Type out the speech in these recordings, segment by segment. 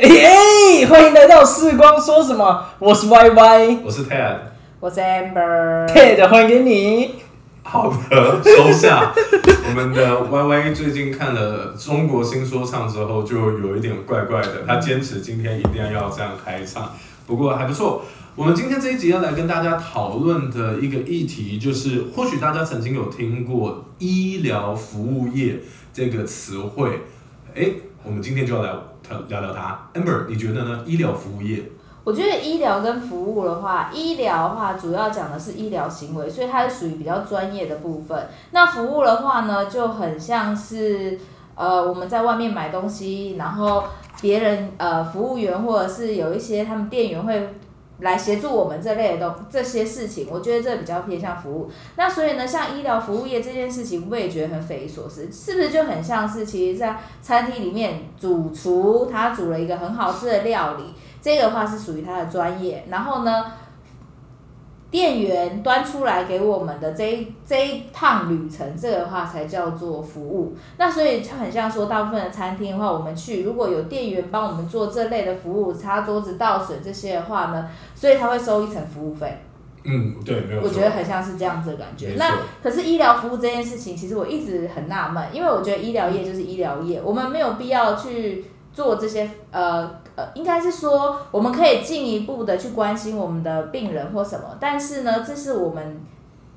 哎哎，欢迎来到视光说什么？我是 Y Y，我是 Ted。我是 Amber。Ted，欢迎给你。好的，收下。我们的 Y Y 最近看了中国新说唱之后，就有一点怪怪的。他坚持今天一定要要这样开唱，不过还不错。我们今天这一集要来跟大家讨论的一个议题，就是或许大家曾经有听过“医疗服务业”这个词汇。哎，我们今天就要来呃聊聊它。Amber，你觉得呢？医疗服务业？我觉得医疗跟服务的话，医疗的话主要讲的是医疗行为，所以它是属于比较专业的部分。那服务的话呢，就很像是呃我们在外面买东西，然后别人呃服务员或者是有一些他们店员会。来协助我们这类的东这些事情，我觉得这比较偏向服务。那所以呢，像医疗服务业这件事情，我也觉得很匪夷所思，是不是就很像是其实，在餐厅里面主厨他煮了一个很好吃的料理，这个的话是属于他的专业。然后呢，店员端出来给我们的这一这一趟旅程，这个的话才叫做服务。那所以就很像说，大部分的餐厅的话，我们去如果有店员帮我们做这类的服务，擦桌子、倒水这些的话呢，所以他会收一层服务费。嗯，对，没有我觉得很像是这样子的感觉。那可是医疗服务这件事情，其实我一直很纳闷，因为我觉得医疗业就是医疗业，我们没有必要去做这些呃呃，应该是说我们可以进一步的去关心我们的病人或什么，但是呢，这是我们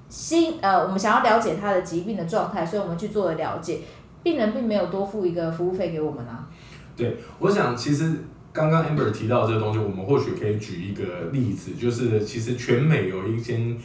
心呃我们想要了解他的疾病的状态，所以我们去做了了解。病人并没有多付一个服务费给我们啊。对，我想其实刚刚 Amber 提到这个东西，我们或许可以举一个例子，就是其实全美有一间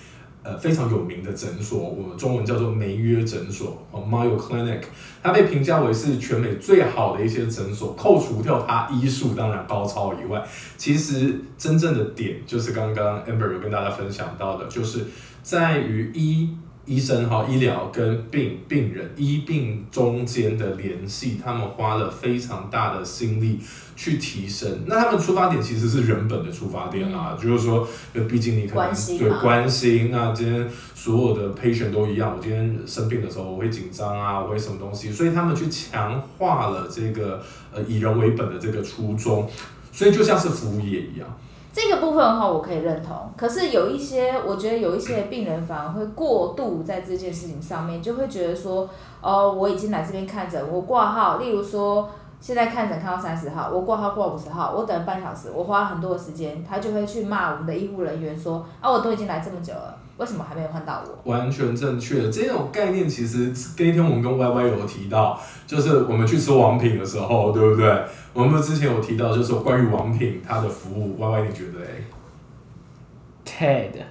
呃非常有名的诊所，我们中文叫做梅约诊所哦 Mayo Clinic，它被评价为是全美最好的一些诊所，扣除掉它医术当然高超以外，其实真正的点就是刚刚 Amber 有跟大家分享到的，就是在于医。医生哈，医疗跟病病人医病中间的联系，他们花了非常大的心力去提升。那他们出发点其实是人本的出发点啊，就是说，毕竟你可能对关心，那今天所有的 patient 都一样，我今天生病的时候我会紧张啊，我会什么东西，所以他们去强化了这个呃以人为本的这个初衷，所以就像是服务业一样。这个部分的话，我可以认同。可是有一些，我觉得有一些病人反而会过度在这件事情上面，就会觉得说，哦，我已经来这边看诊，我挂号，例如说现在看诊看到三十号，我挂号挂五十号，我等半小时，我花很多的时间，他就会去骂我们的医护人员说，啊，我都已经来这么久了，为什么还没有换到我？完全正确，这种概念其实那天我们跟 Y Y 有提到，就是我们去吃王品的时候，对不对？我们之前有提到，就是关于王品它的服务，Y Y 你觉得哎？Ted，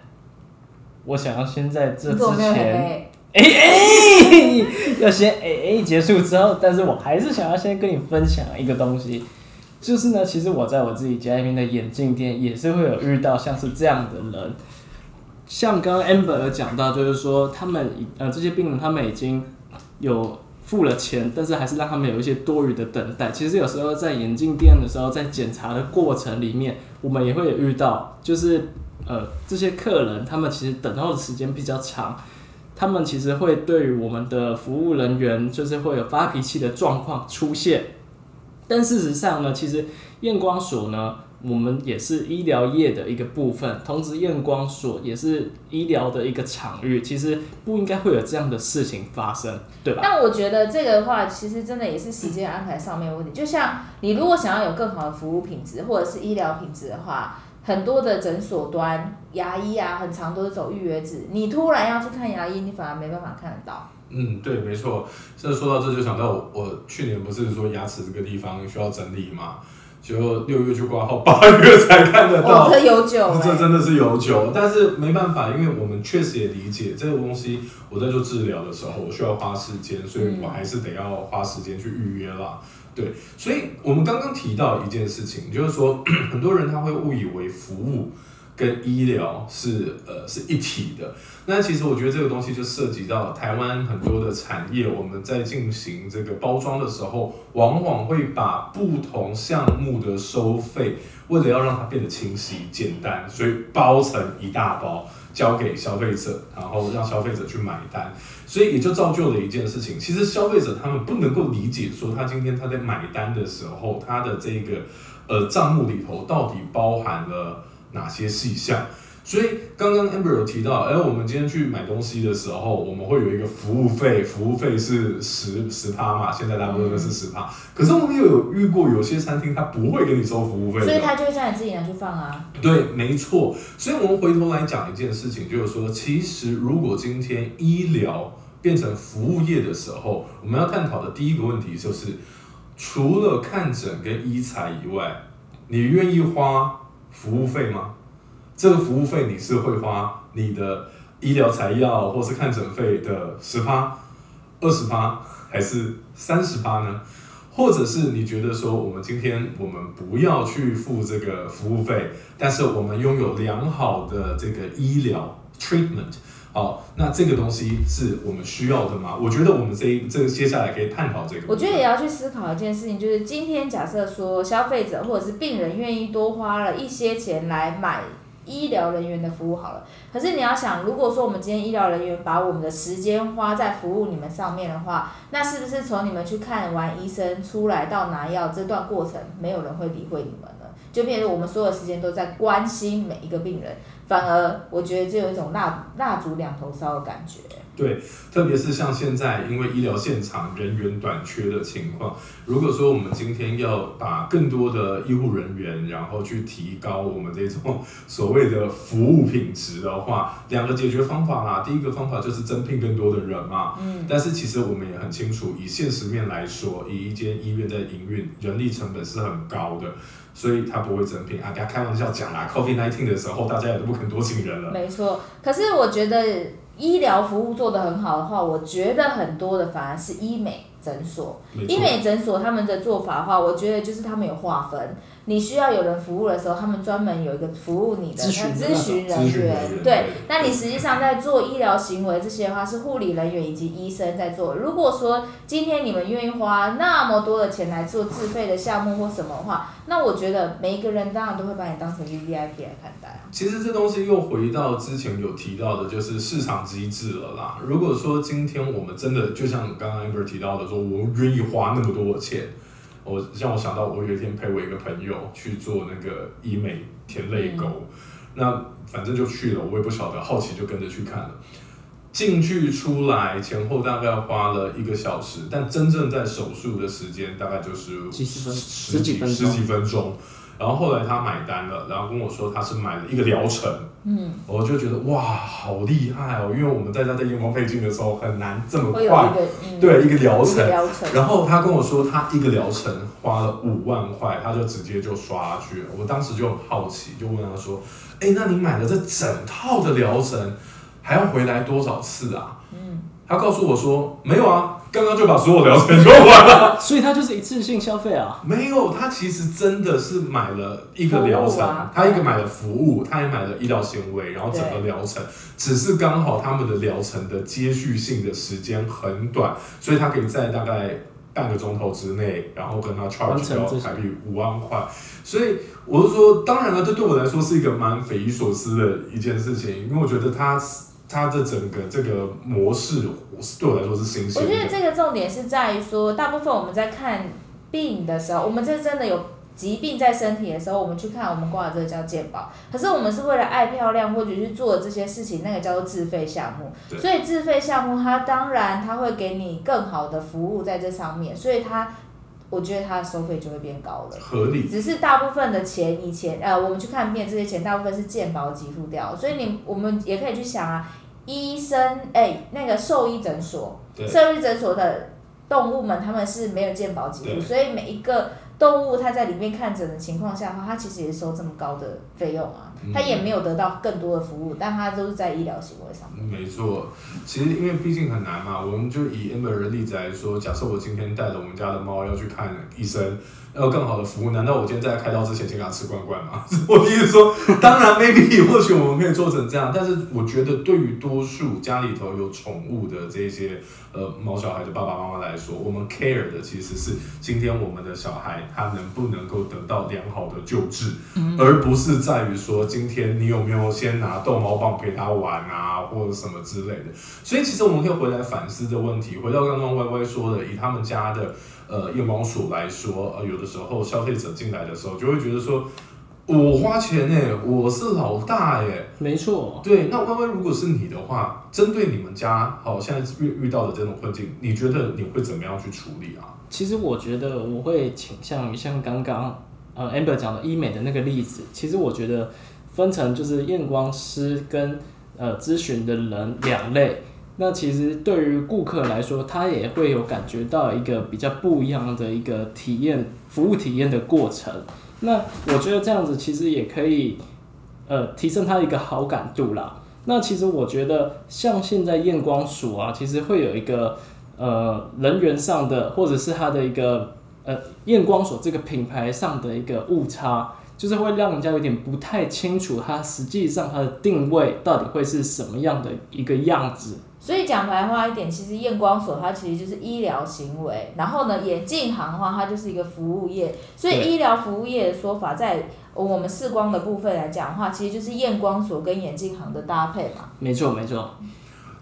我想要先在这之前，黑？哎哎，要先哎哎结束之后，但是我还是想要先跟你分享一个东西，就是呢，其实我在我自己家里面的眼镜店也是会有遇到像是这样的人，像刚刚 Amber 有讲到，就是说他们呃这些病人他们已经有付了钱，但是还是让他们有一些多余的等待。其实有时候在眼镜店的时候，在检查的过程里面，我们也会遇到，就是呃这些客人他们其实等候的时间比较长。他们其实会对于我们的服务人员，就是会有发脾气的状况出现。但事实上呢，其实验光所呢，我们也是医疗业的一个部分，同时验光所也是医疗的一个场域，其实不应该会有这样的事情发生，对吧？但我觉得这个的话，其实真的也是时间安排上面的问题。就像你如果想要有更好的服务品质或者是医疗品质的话，很多的诊所端牙医啊，很长都是走预约制。你突然要去看牙医，你反而没办法看得到。嗯，对，没错。这说到这就想到我，我去年不是说牙齿这个地方需要整理嘛，就六月去挂号，八月才看得到。哦，这有酒、欸，这真的是有酒，但是没办法，因为我们确实也理解这个东西。我在做治疗的时候，我需要花时间，所以我还是得要花时间去预约啦。对，所以我们刚刚提到一件事情，就是说 很多人他会误以为服务跟医疗是呃是一体的。那其实我觉得这个东西就涉及到台湾很多的产业，我们在进行这个包装的时候，往往会把不同项目的收费，为了要让它变得清晰简单，所以包成一大包交给消费者，然后让消费者去买单。所以也就造就了一件事情，其实消费者他们不能够理解说他今天他在买单的时候，他的这个呃账目里头到底包含了哪些细项。所以刚刚 Amber 有提到，哎，我们今天去买东西的时候，我们会有一个服务费，服务费是十十趴嘛，现在大部分都是十趴。可是我们又有遇过有些餐厅，他不会给你收服务费，所以他就会叫你自己拿去放啊。对，没错。所以我们回头来讲一件事情，就是说，其实如果今天医疗变成服务业的时候，我们要探讨的第一个问题就是，除了看诊跟医材以外，你愿意花服务费吗？这个服务费你是会花你的医疗材料或是看诊费的十趴、二十趴还是三十趴呢？或者是你觉得说我们今天我们不要去付这个服务费，但是我们拥有良好的这个医疗 treatment，好，那这个东西是我们需要的吗？我觉得我们这一这接下来可以探讨这个。我觉得也要去思考一件事情，就是今天假设说消费者或者是病人愿意多花了一些钱来买。医疗人员的服务好了，可是你要想，如果说我们今天医疗人员把我们的时间花在服务你们上面的话，那是不是从你们去看完医生出来到拿药这段过程，没有人会理会你们了？就变成我们所有时间都在关心每一个病人，反而我觉得就有一种蜡蜡烛两头烧的感觉。对，特别是像现在，因为医疗现场人员短缺的情况，如果说我们今天要把更多的医护人员，然后去提高我们这种 所谓的服务品质的话，两个解决方法啦。第一个方法就是增聘更多的人嘛。嗯。但是其实我们也很清楚，以现实面来说，以一间医院在营运，人力成本是很高的，所以他不会增聘啊。大家开玩笑讲啦，COVID nineteen 的时候，大家也都不肯多请人了。没错，可是我觉得。医疗服务做得很好的话，我觉得很多的反而是医美诊所。医美诊所他们的做法的话，我觉得就是他们有划分。你需要有人服务的时候，他们专门有一个服务你的咨询人员。对，那你实际上在做医疗行为这些的话，是护理人员以及医生在做。如果说今天你们愿意花那么多的钱来做自费的项目或什么的话，那我觉得每一个人当然都会把你当成 V V I P 来看待啊。其实这东西又回到之前有提到的，就是市场机制了啦。如果说今天我们真的就像刚刚 Amber 提到的，说我愿意花那么多钱。我让我想到，我有一天陪我一个朋友去做那个医美填泪沟，那反正就去了，我也不晓得，好奇就跟着去看了。进去出来前后大概花了一个小时，但真正在手术的时间大概就是几十分十几十几分钟。然后后来他买单了，然后跟我说他是买了一个疗程，嗯，我就觉得哇，好厉害哦！因为我们在家在验光配镜的时候很难这么快，对一个疗程，然后他跟我说他一个疗程花了五万块，他就直接就刷去了。我当时就很好奇，就问他说，哎，那你买了这整套的疗程，还要回来多少次啊？嗯，他告诉我说没有啊。刚刚就把所有疗程用完了，所以他就是一次性消费啊？没有，他其实真的是买了一个疗程，他一个买了服务，他也买了医疗行为，然后整个疗程，只是刚好他们的疗程的接续性的时间很短，所以他可以在大概半个钟头之内，然后跟他 charge 掉台币五万块。所以我是说，当然了，这对我来说是一个蛮匪夷所思的一件事情，因为我觉得他。它的整个这个模式，对我来说是新鲜。我觉得这个重点是在于说，大部分我们在看病的时候，我们这真的有疾病在身体的时候，我们去看我们挂的这个叫健保。可是我们是为了爱漂亮或者去做这些事情，那个叫做自费项目。所以自费项目它当然它会给你更好的服务在这上面，所以它我觉得它的收费就会变高了。合理。只是大部分的钱以前呃，我们去看病这些钱大部分是健保给付掉，所以你我们也可以去想啊。医生，哎，那个兽医诊所，兽医诊所的动物们他们是没有健保给付，所以每一个动物它在里面看诊的情况下的话，它其实也收这么高的费用啊，嗯它也没有得到更多的服务，但他都是在医疗行为上面。没错，其实因为毕竟很难嘛，我们就以 Amber 的例子来说，假设我今天带着我们家的猫要去看医生，要有更好的服务，难道我今天在开刀之前先给它吃罐罐吗？我意思说，当然 maybe 或许我们可以做成这样，但是我觉得对于多数家里头有宠物的这些呃毛小孩的爸爸妈妈来说，我们 care 的其实是今天我们的小孩他能不能够得到良好的救治，而不是在于说今天你有没有先拿逗猫棒陪他玩啊，或者什么之类的。所以其实我们可以回来反思的问题，回到刚刚歪歪说的，以他们家的呃夜猫鼠来说，呃有的时候消费者进来的时候就会觉得说，我花钱呢、我是老大耶、没错，对，那 Y Y 如果是你的话，针对你们家好现在遇遇到的这种困境，你觉得你会怎么样去处理啊？其实我觉得我会倾向于像刚刚呃 Amber 讲的医美的那个例子，其实我觉得分成就是验光师跟呃咨询的人两类。那其实对于顾客来说，他也会有感觉到一个比较不一样的一个体验服务体验的过程。那我觉得这样子其实也可以呃提升他一个好感度啦。那其实我觉得像现在验光署啊，其实会有一个呃人员上的，或者是它的一个呃验光所这个品牌上的一个误差，就是会让人家有点不太清楚它实际上它的定位到底会是什么样的一个样子。所以讲白话一点，其实验光所它其实就是医疗行为，然后呢，眼镜行的话，它就是一个服务业。所以对医疗服务业的说法，在我们视光的部分来讲的话，其实就是验光所跟眼镜行的搭配嘛。没错，没错，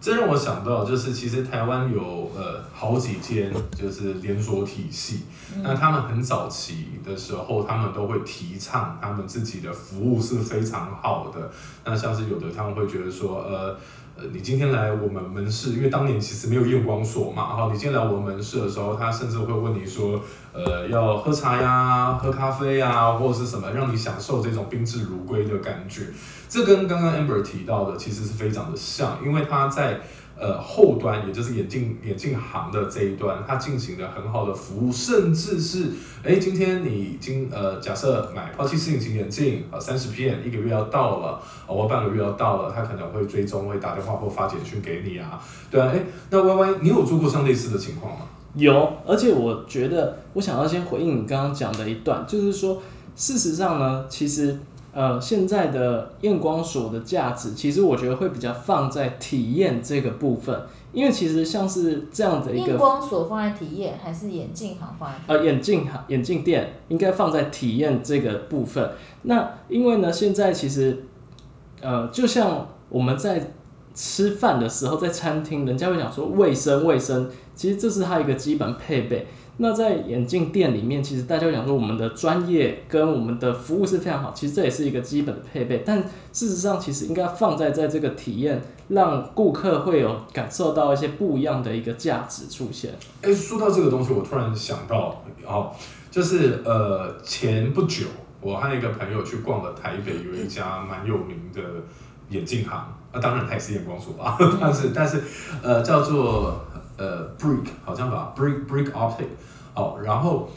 这让我想到，就是其实台湾有呃好几间就是连锁体系，那他们很早期的时候，他们都会提倡他们自己的服务是非常好的。那像是有的他们会觉得说，呃。呃，你今天来我们门市，因为当年其实没有验光所嘛，然后，你今天来我们门市的时候，他甚至会问你说，呃，要喝茶呀、喝咖啡呀，或者是什么，让你享受这种宾至如归的感觉。这跟刚刚 Amber 提到的其实是非常的像，因为他在呃后端，也就是眼镜眼镜行的这一端，它进行了很好的服务，甚至是哎，今天你已经呃假设买抛弃式隐形眼镜，呃三十片一个月要到了，呃半个月要到了，他可能会追踪，会打电话或发简讯给你啊，对啊，哎，那 Y Y 你有做过像类似的情况吗？有，而且我觉得我想要先回应你刚刚讲的一段，就是说，事实上呢，其实呃现在的验光所的价值，其实我觉得会比较放在体验这个部分，因为其实像是这样的一个验个光所放在体验，还是眼镜行放在？呃，眼镜行眼镜店应该放在体验这个部分。那因为呢，现在其实，呃，就像我们在吃饭的时候，在餐厅，人家会讲说卫生卫生，其实这是它一个基本配备。那在眼镜店里面，其实大家会讲说我们的专业跟我们的服务是非常好，其实这也是一个基本的配备。但事实上，其实应该放在在这个体验，让顾客会有感受到一些不一样的一个价值出现。哎，说到这个东西，我突然想到，哦，就是呃，前不久我和一个朋友去逛了台北有一家蛮有名的眼镜行，啊，当然它也是验光所啊，但是但是呃叫做呃，break 好像吧，break break Optic，哦，然后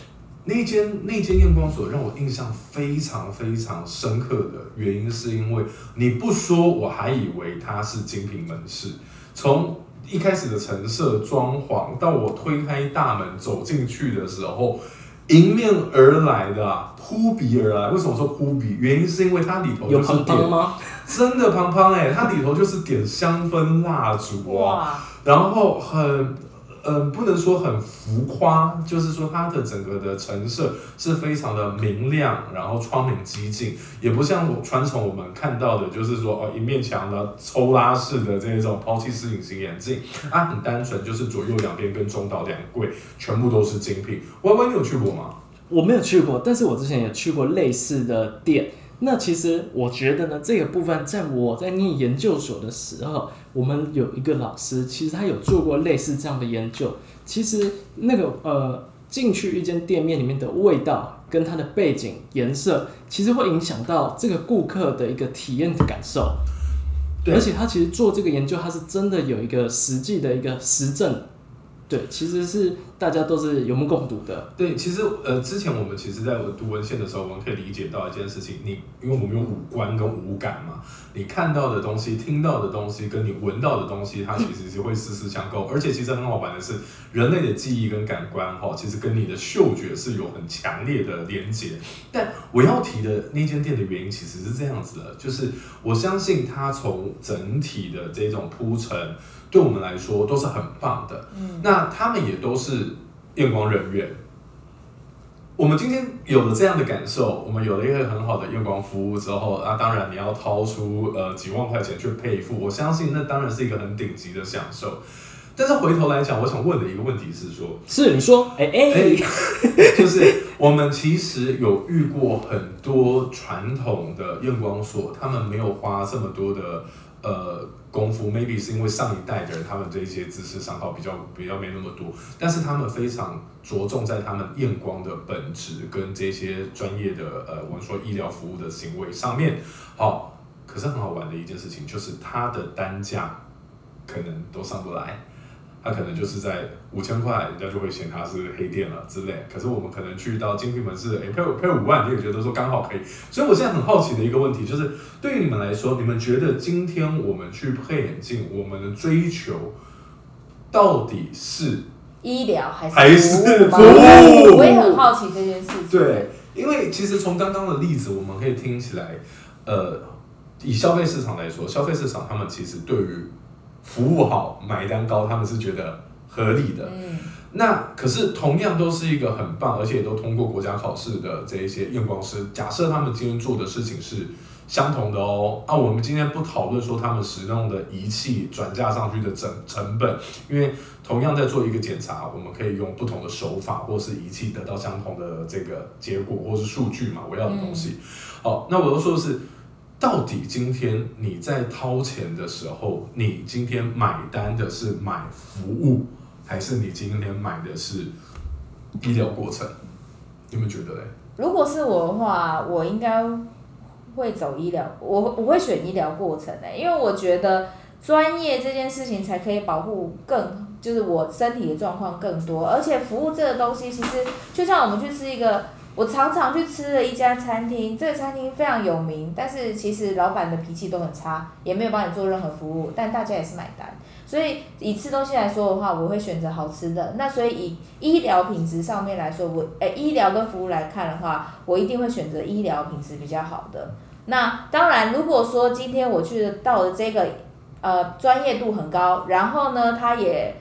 那间那间验光所让我印象非常非常深刻的原因，是因为你不说，我还以为它是精品门市，从一开始的陈设装潢，到我推开大门走进去的时候，迎面而来的、啊、扑鼻而来。为什么说扑鼻？原因是因为它里头有就是点，胖胖吗？真的胖胖哎，它里头就是点香氛蜡烛啊，哇，然后很。嗯，不能说很浮夸，就是说它的整个的陈设是非常的明亮，然后窗明几净，也不像我传统我们看到的，就是说哦一面墙的抽拉式的这种抛弃式隐形眼镜，它很单纯，就是左右两边跟中岛两柜全部都是精品。歪歪，你有去过吗？我没有去过，但是我之前也去过类似的店。那其实我觉得呢，这个部分在我在念研究所的时候，我们有一个老师，其实他有做过类似这样的研究。其实那个呃，进去一间店面里面的味道跟它的背景颜色，其实会影响到这个顾客的一个体验的感受。而且他其实做这个研究，他是真的有一个实际的一个实证，对，其实是大家都是有目共睹的。对，其实呃，之前我们其实在读文献的时候，我们可以理解到一件事情，你因为我们有五官跟五感嘛，你看到的东西、听到的东西，跟你闻到的东西，它其实是会丝丝相扣。而且其实很好玩的是，人类的记忆跟感官哈，其实跟你的嗅觉是有很强烈的连接。但我要提的那间店的原因其实是这样子的，就是我相信它从整体的这种铺陈。对我们来说都是很棒的，嗯，那他们也都是验光人员。我们今天有了这样的感受，我们有了一个很好的验光服务之后，那当然你要掏出呃几万块钱去配付，我相信那当然是一个很顶级的享受。但是回头来讲，我想问的一个问题是说，是你说，哎哎，就是我们其实有遇过很多传统的验光所，他们没有花这么多的。呃，功夫 maybe 是因为上一代的人，他们这些知识上好比较比较没那么多，但是他们非常着重在他们验光的本质跟这些专业的呃，我们说医疗服务的行为上面，好，可是很好玩的一件事情就是它的单价可能都上不来。他可能就是在五千块，人家就会嫌他是黑店了之类。可是我们可能去到精品门市，哎，配配五万，你也觉得说刚好可以。所以我现在很好奇的一个问题就是，对于你们来说，你们觉得今天我们去配眼镜，我们的追求到底是医疗还是还是服务？我也很好奇这件事情。对，因为其实从刚刚的例子，我们可以听起来，呃，以消费市场来说，消费市场他们其实对于服务好，买单高，他们是觉得合理的。嗯，那可是同样都是一个很棒，而且都通过国家考试的这一些验光师，假设他们今天做的事情是相同的哦。啊，我们今天不讨论说他们使用的仪器转嫁上去的成成本，因为同样在做一个检查，我们可以用不同的手法或是仪器得到相同的这个结果或是数据嘛，我要的东西。好，那我要说的是。到底今天你在掏钱的时候，你今天买单的是买服务，还是你今天买的是医疗过程？你们觉得嘞？如果是我的话，我应该会走医疗，我我会选医疗过程诶，因为我觉得专业这件事情才可以保护更，就是我身体的状况更多，而且服务这个东西，其实就像我们去吃一个。我常常去吃了一家餐厅，这个餐厅非常有名，但是其实老板的脾气都很差，也没有帮你做任何服务，但大家也是买单。所以以吃东西来说的话，我会选择好吃的。那所以以医疗品质上面来说，我诶医疗跟服务来看的话，我一定会选择医疗品质比较好的。那当然，如果说今天我去到的这个呃专业度很高，然后呢，它也。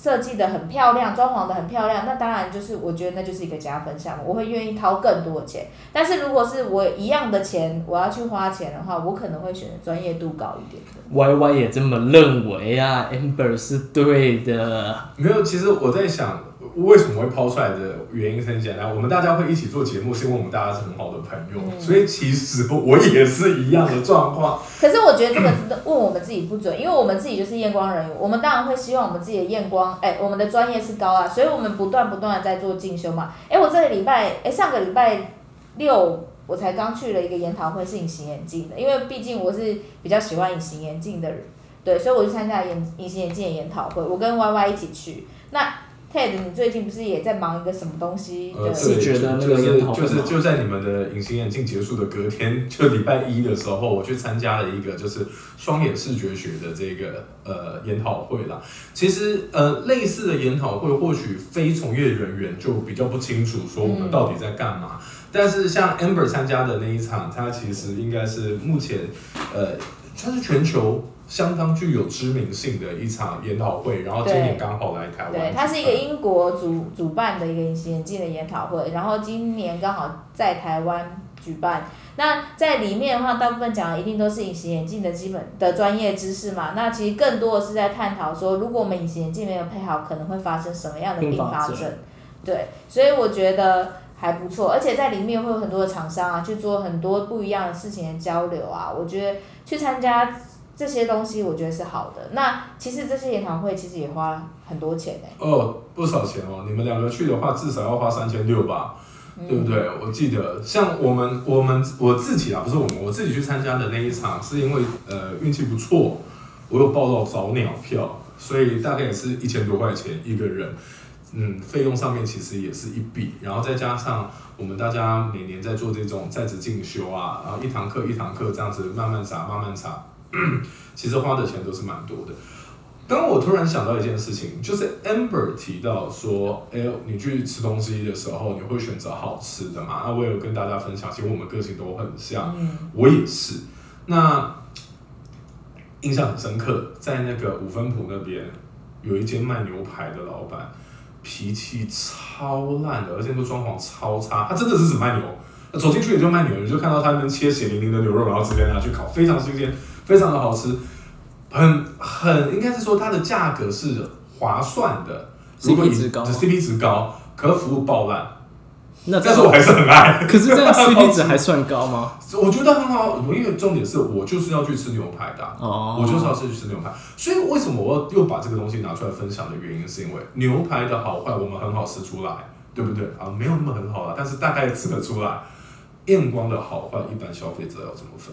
设计的很漂亮，装潢的很漂亮，那当然就是我觉得那就是一个加分项目，我会愿意掏更多的钱。但是如果是我一样的钱，我要去花钱的话，我可能会选择专业度高一点的。Y Y 也这么认为啊，Amber 是对的。没有，其实我在想。为什么会抛出来的原因很简单，我们大家会一起做节目，是因为我们大家是很好的朋友，所以其实我也是一样的状况。可是我觉得这个问我们自己不准，因为我们自己就是验光人员，我们当然会希望我们自己的验光，哎，我们的专业是高啊，所以我们不断不断的在做进修嘛。哎，我这个礼拜，哎，上个礼拜六我才刚去了一个研讨会，是隐形眼镜的，因为毕竟我是比较喜欢隐形眼镜的人，对，所以我就参加隐隐形眼镜的研讨会，我跟 Y Y 一起去，那。你最近不是也在忙一个什么东西？呃，是觉得那个就是就在你们的隐形眼镜结束的隔天，就礼拜一的时候，我去参加了一个就是双眼视觉学的这个呃研讨会啦。其实呃类似的研讨会，或许非从业人员就比较不清楚说我们到底在干嘛。但是像 Amber 参加的那一场，他其实应该是目前呃它是全球。相当具有知名性的一场研讨会，然后今年刚好来台湾。对，它是一个英国主主办的一个隐形眼镜的研讨会，然后今年刚好在台湾举办。那在里面的话，大部分讲的一定都是隐形眼镜的基本的专业知识嘛。那其实更多的是在探讨说，如果我们隐形眼镜没有配好，可能会发生什么样的并发症。对，所以我觉得还不错，而且在里面会有很多的厂商啊，去做很多不一样的事情的交流啊。我觉得去参加。这些东西我觉得是好的。那其实这些研讨会其实也花很多钱呢。哦，不少钱哦。你们两个去的话，至少要花三千六吧，对不对？我记得像我们我们我自己啊，不是我们我自己去参加的那一场，是因为呃运气不错，我有报到早鸟票，所以大概也是一千多块钱一个人。嗯，费用上面其实也是一笔，然后再加上我们大家每年在做这种在职进修啊，然后一堂课一堂课这样子慢慢查慢慢查，其实花的钱都是蛮多的。刚刚我突然想到一件事情，就是 Amber 提到说，哎、你去吃东西的时候，你会选择好吃的嘛？那我有跟大家分享，其实我们个性都很像，嗯，我也是。那印象很深刻，在那个五分埔那边有一间卖牛排的老板，脾气超烂的，而且那个装潢超差。他真的是只卖牛，走进去也就卖牛，你就看到他那边切血淋淋的牛肉，然后直接拿去烤，非常新鲜，非常的好吃，很很应该是说它的价格是划算的。CP 如果你值高吗？CP 值高，可是服务爆烂，那但是我还是很爱。可是这样 CP 值 还算高吗？我觉得很好，因为重点是我就是要去吃牛排的啊、哦，我就是要去吃牛排，所以为什么我要又把这个东西拿出来分享的原因，是因为牛排的好坏我们很好吃出来，对不对啊？没有那么很好啦，但是大概吃得出来。验光的好坏，一般消费者要怎么分？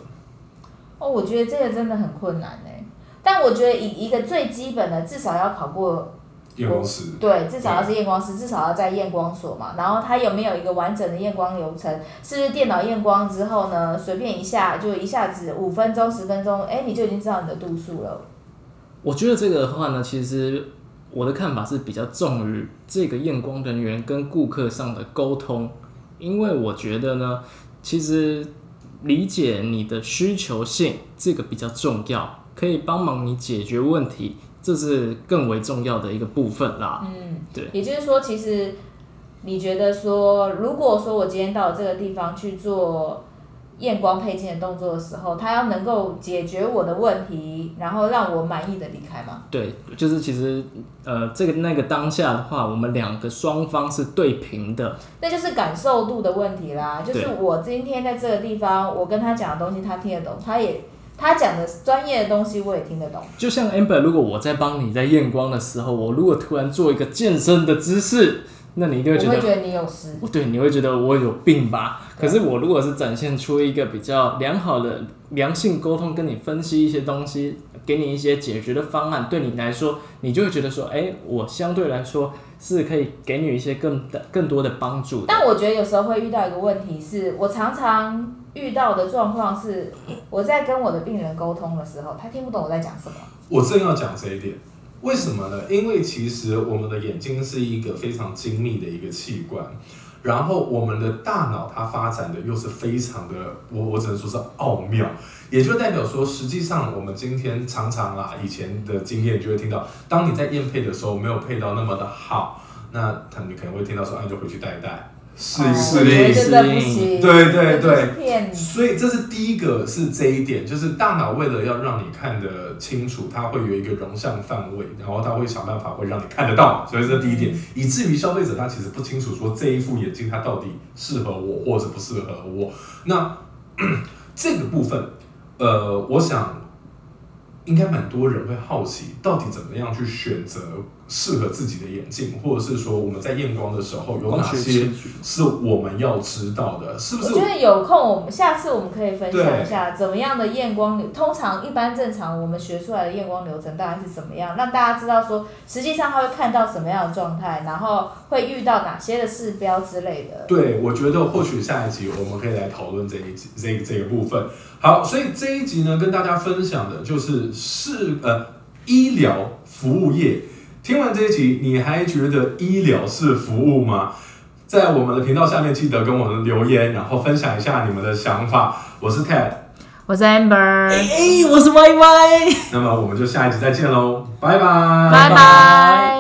哦，我觉得这个真的很困难哎。但我觉得以一个最基本的，至少要考过，验光师对，至少要是验光师，至少要在验光所嘛。然后他有没有一个完整的验光流程？是不是电脑验光之后呢，随便一下就一下子五分钟、十分钟，哎，你就已经知道你的度数了。我觉得这个的话呢，其实我的看法是比较重于这个验光人员跟顾客上的沟通，因为我觉得呢，其实理解你的需求性这个比较重要，可以帮忙你解决问题，这是更为重要的一个部分啦。嗯，对。也就是说，其实你觉得说，如果说我今天到这个地方去做验光配件的动作的时候，它要能够解决我的问题，然后让我满意的离开吗？对，就是其实呃，这个那个当下的话，我们两个双方是对平的，那就是感受度的问题啦。就是我今天在这个地方，我跟他讲的东西，他听得懂，他也他讲的专业的东西，我也听得懂。就像 Amber，如果我在帮你在验光的时候，我如果突然做一个健身的姿势，那你一定会觉得我会觉得你有事。对，你会觉得我有病吧？可是我如果是展现出一个比较良好的良性沟通，跟你分析一些东西，给你一些解决的方案，对你来说，你就会觉得说，哎、我相对来说是可以给你一些更的更多的帮助的。但我觉得有时候会遇到一个问题是，我常常遇到的状况是，我在跟我的病人沟通的时候，他听不懂我在讲什么。我正要讲这一点，为什么呢？因为其实我们的眼睛是一个非常精密的一个器官，然后我们的大脑它发展的又是非常的，我我只能说是奥妙，也就代表说，实际上我们今天常常啦，以前的经验就会听到，当你在验配的时候没有配到那么的好，那他你可能会听到说，啊，就回去戴一戴，试一哦试。我觉得适应这不行，对对对。所以这是第一个，是这一点，就是大脑为了要让你看得清楚，它会有一个容像范围，然后它会想办法会让你看得到，所以这是第一点，以至于消费者他其实不清楚说这一副眼镜它到底适合我或者不适合我。那 这个部分，呃，我想应该蛮多人会好奇，到底怎么样去选择适合自己的眼镜，或者是说我们在验光的时候有哪些是我们要知道的，是不是我觉？得有空，我们下次我们可以分享一下怎么样的验光流。通常一般正常我们学出来的验光流程大概是怎么样，让大家知道说，实际上他会看到什么样的状态，然后会遇到哪些的视标之类的。对，我觉得或许下一集我们可以来讨论这一集这这个部分。好，所以这一集呢，跟大家分享的就是是呃医疗服务业。听完这一集，你还觉得医疗是服务吗？在我们的频道下面记得跟我们留言，然后分享一下你们的想法。我是 Ted，我是 Amber，哎、我是 Y Y。那么我们就下一集再见喽，拜拜，拜拜。